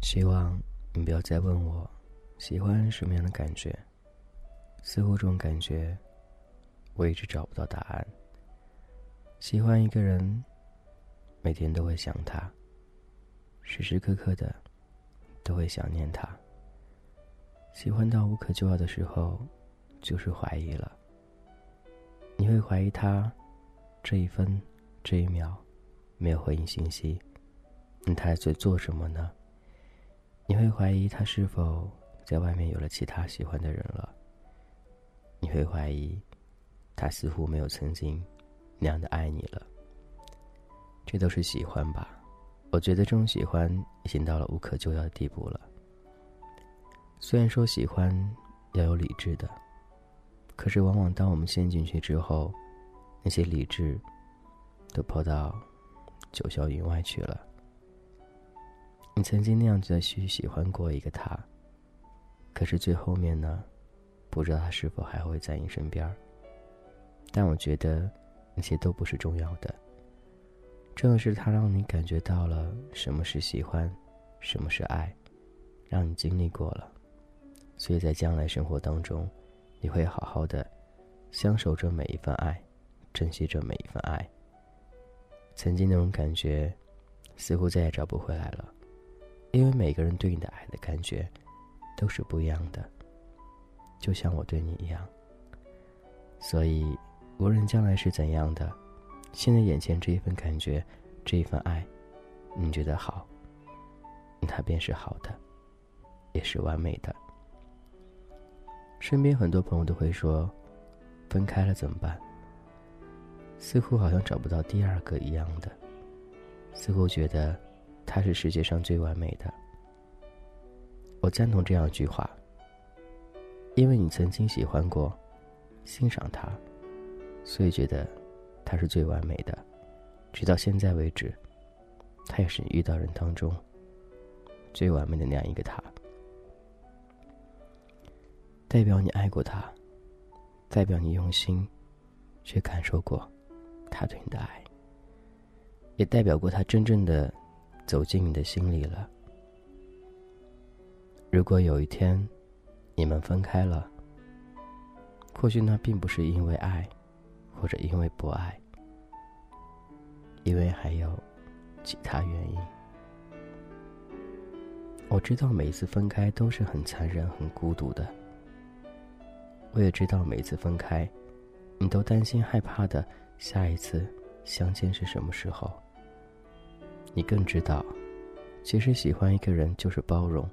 希望你不要再问我，喜欢什么样的感觉。似乎这种感觉，我一直找不到答案。喜欢一个人，每天都会想他，时时刻刻的都会想念他。喜欢到无可救药的时候，就是怀疑了。你会怀疑他，这一分，这一秒，没有回应信息，那他在做什么呢？你会怀疑他是否在外面有了其他喜欢的人了？你会怀疑，他似乎没有曾经那样的爱你了。这都是喜欢吧？我觉得这种喜欢已经到了无可救药的地步了。虽然说喜欢要有理智的，可是往往当我们陷进去之后，那些理智都抛到九霄云外去了。你曾经那样子的去喜欢过一个他，可是最后面呢，不知道他是否还会在你身边。但我觉得那些都不是重要的，正是他让你感觉到了什么是喜欢，什么是爱，让你经历过了，所以在将来生活当中，你会好好的相守着每一份爱，珍惜着每一份爱。曾经那种感觉，似乎再也找不回来了。因为每个人对你的爱的感觉，都是不一样的，就像我对你一样。所以，无论将来是怎样的，现在眼前这一份感觉，这一份爱，你觉得好，它便是好的，也是完美的。身边很多朋友都会说，分开了怎么办？似乎好像找不到第二个一样的，似乎觉得。他是世界上最完美的。我赞同这样一句话。因为你曾经喜欢过、欣赏他，所以觉得他是最完美的。直到现在为止，他也是你遇到人当中最完美的那样一个他。代表你爱过他，代表你用心去感受过他对你的爱，也代表过他真正的。走进你的心里了。如果有一天，你们分开了，或许那并不是因为爱，或者因为不爱，因为还有其他原因。我知道每一次分开都是很残忍、很孤独的。我也知道每次分开，你都担心、害怕的下一次相见是什么时候。你更知道，其实喜欢一个人就是包容，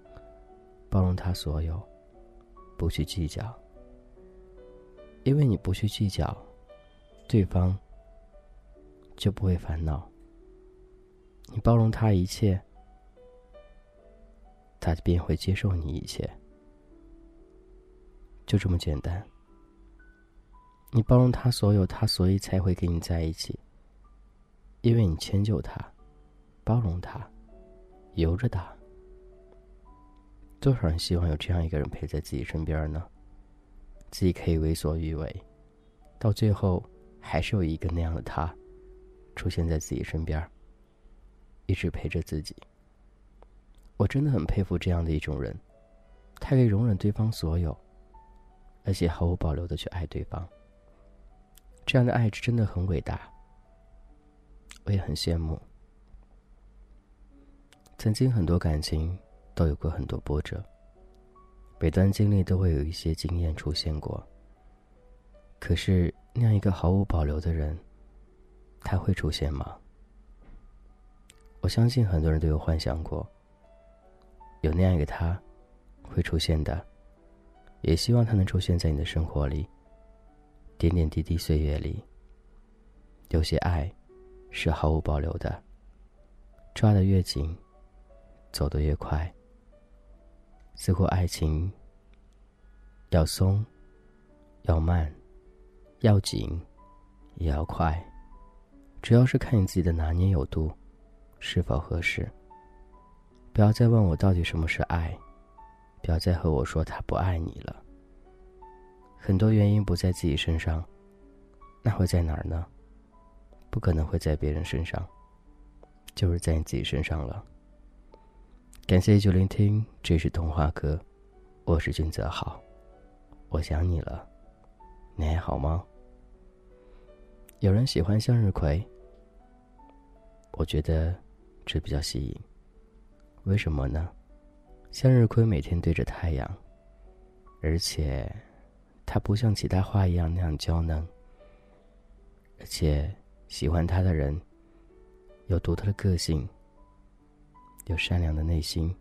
包容他所有，不去计较。因为你不去计较，对方就不会烦恼。你包容他一切，他便会接受你一切。就这么简单。你包容他所有，他所以才会跟你在一起。因为你迁就他。包容他，由着他。多少人希望有这样一个人陪在自己身边呢？自己可以为所欲为，到最后还是有一个那样的他，出现在自己身边，一直陪着自己。我真的很佩服这样的一种人，他可以容忍对方所有，而且毫无保留的去爱对方。这样的爱是真的很伟大，我也很羡慕。曾经很多感情都有过很多波折，每段经历都会有一些经验出现过。可是那样一个毫无保留的人，他会出现吗？我相信很多人都有幻想过，有那样一个他会出现的，也希望他能出现在你的生活里，点点滴滴岁月里。有些爱是毫无保留的，抓得越紧。走得越快，似乎爱情要松，要慢，要紧，也要快，主要是看你自己的拿捏有度，是否合适。不要再问我到底什么是爱，不要再和我说他不爱你了。很多原因不在自己身上，那会在哪儿呢？不可能会在别人身上，就是在你自己身上了。感谢就聆听，这是童话哥，我是君泽好，我想你了，你还好吗？有人喜欢向日葵，我觉得这比较吸引。为什么呢？向日葵每天对着太阳，而且它不像其他花一样那样娇嫩，而且喜欢它的人有独特的个性，有善良的内心，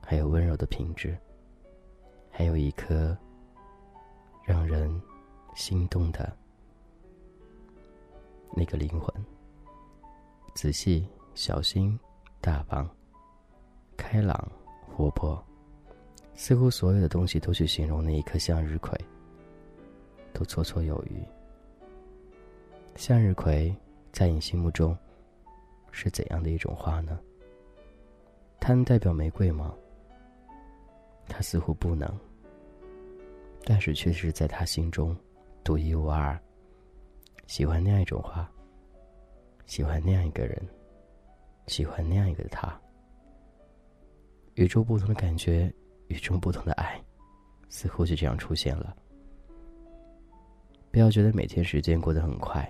还有温柔的品质，还有一颗让人心动的那个灵魂，仔细、小心、大方、开朗。活泼，似乎所有的东西都去形容那一颗向日葵，都绰绰有余。向日葵在你心目中是怎样的一种花呢？它能代表玫瑰吗？它似乎不能，但是却是在他心中独一无二。喜欢那样一种花，喜欢那样一个人，喜欢那样一个他。与众不同的感觉，与众不同的爱，似乎就这样出现了。不要觉得每天时间过得很快，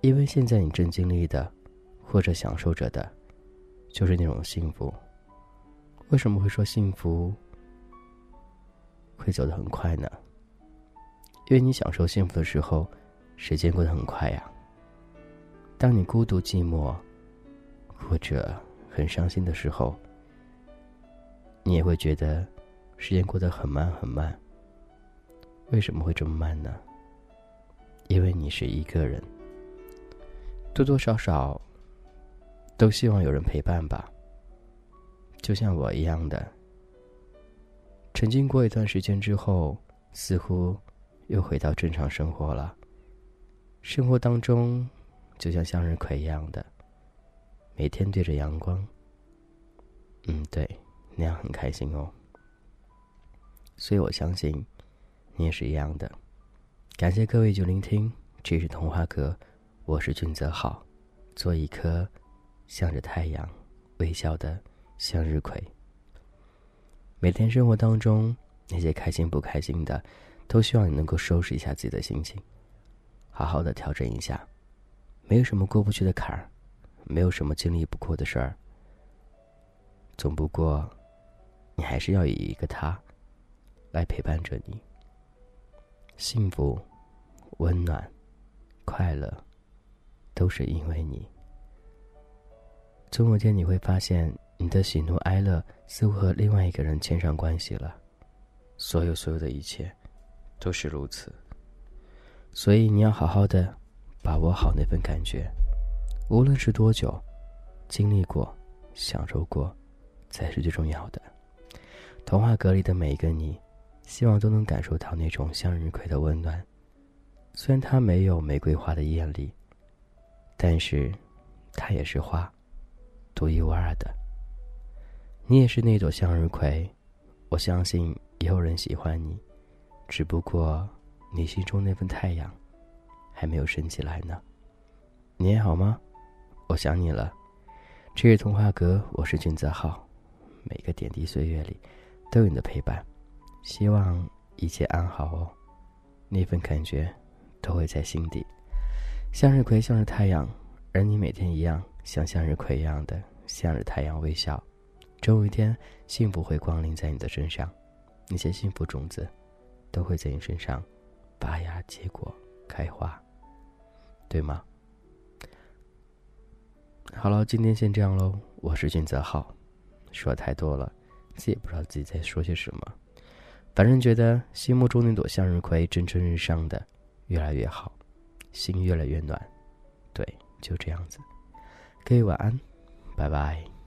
因为现在你正经历的，或者享受着的，就是那种幸福。为什么会说幸福会走得很快呢？因为你享受幸福的时候，时间过得很快呀。当你孤独寂寞，或者很伤心的时候，你也会觉得时间过得很慢很慢。为什么会这么慢呢？因为你是一个人，多多少少都希望有人陪伴吧。就像我一样的，沉浸过一段时间之后，似乎又回到正常生活了。生活当中，就像向日葵一样的，每天对着阳光。嗯，对。那样很开心哦，所以我相信你也是一样的。感谢各位就聆听，这是童话阁，我是俊泽好，做一颗向着太阳微笑的向日葵。每天生活当中那些开心不开心的，都希望你能够收拾一下自己的心情，好好的调整一下。没有什么过不去的坎儿，没有什么经历不过的事儿，总不过。你还是要以一个他来陪伴着你。幸福、温暖、快乐，都是因为你。总有天你会发现，你的喜怒哀乐似乎和另外一个人牵上关系了。所有所有的一切，都是如此。所以你要好好的把握好那份感觉，无论是多久，经历过、享受过，才是最重要的。童话阁里的每一个你，希望都能感受到那种向日葵的温暖。虽然它没有玫瑰花的艳丽，但是它也是花，独一无二的。你也是那朵向日葵，我相信也有人喜欢你，只不过你心中那份太阳还没有升起来呢。你还好吗？我想你了。这是童话阁，我是俊泽浩。每个点滴岁月里。都有你的陪伴，希望一切安好哦。那份感觉都会在心底。向日葵向着太阳，而你每天一样像向日葵一样的向着太阳微笑。终有一天，幸福会光临在你的身上，那些幸福种子都会在你身上拔芽结果开花，对吗？好了，今天先这样喽。我是俊泽浩，说太多了。自己也不知道自己在说些什么，反正觉得心目中那朵向日葵蒸蒸日上的越来越好，心越来越暖，对，就这样子。各位晚安，拜拜。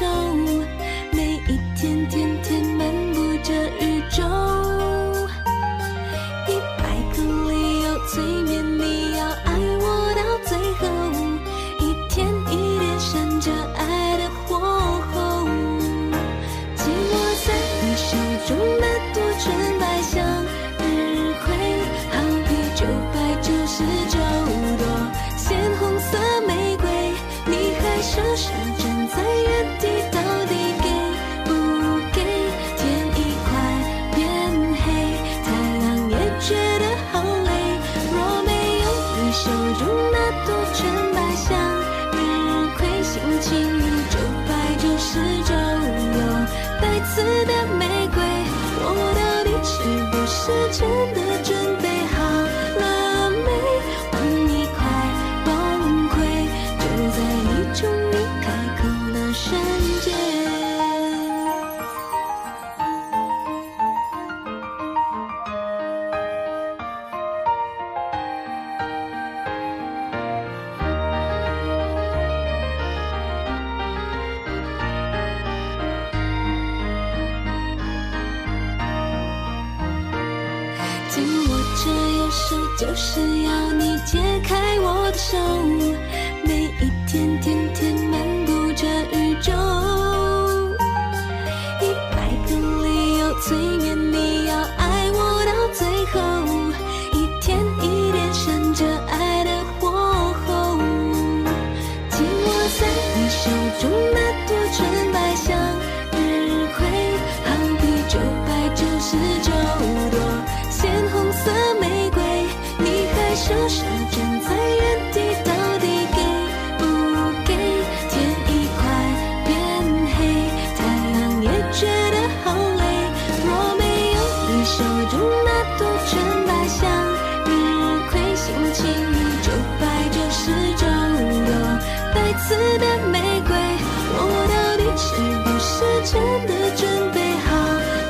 手。多真手子的玫瑰我到底是不是真的准备好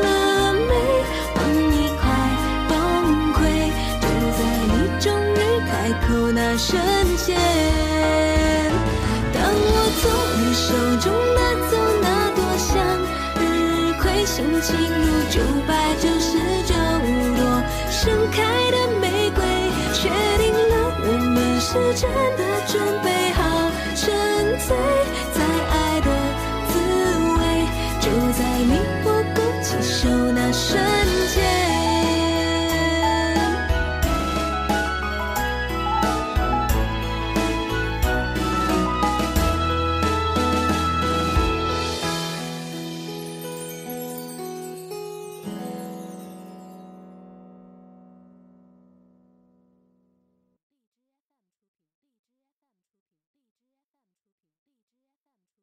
了没帮你快崩溃就在你终于开口那瞬间当我从你手中拿走那朵向日葵心情如九百九十九朵盛开的玫瑰确定了我们是真的准备。在爱的滋味就在你我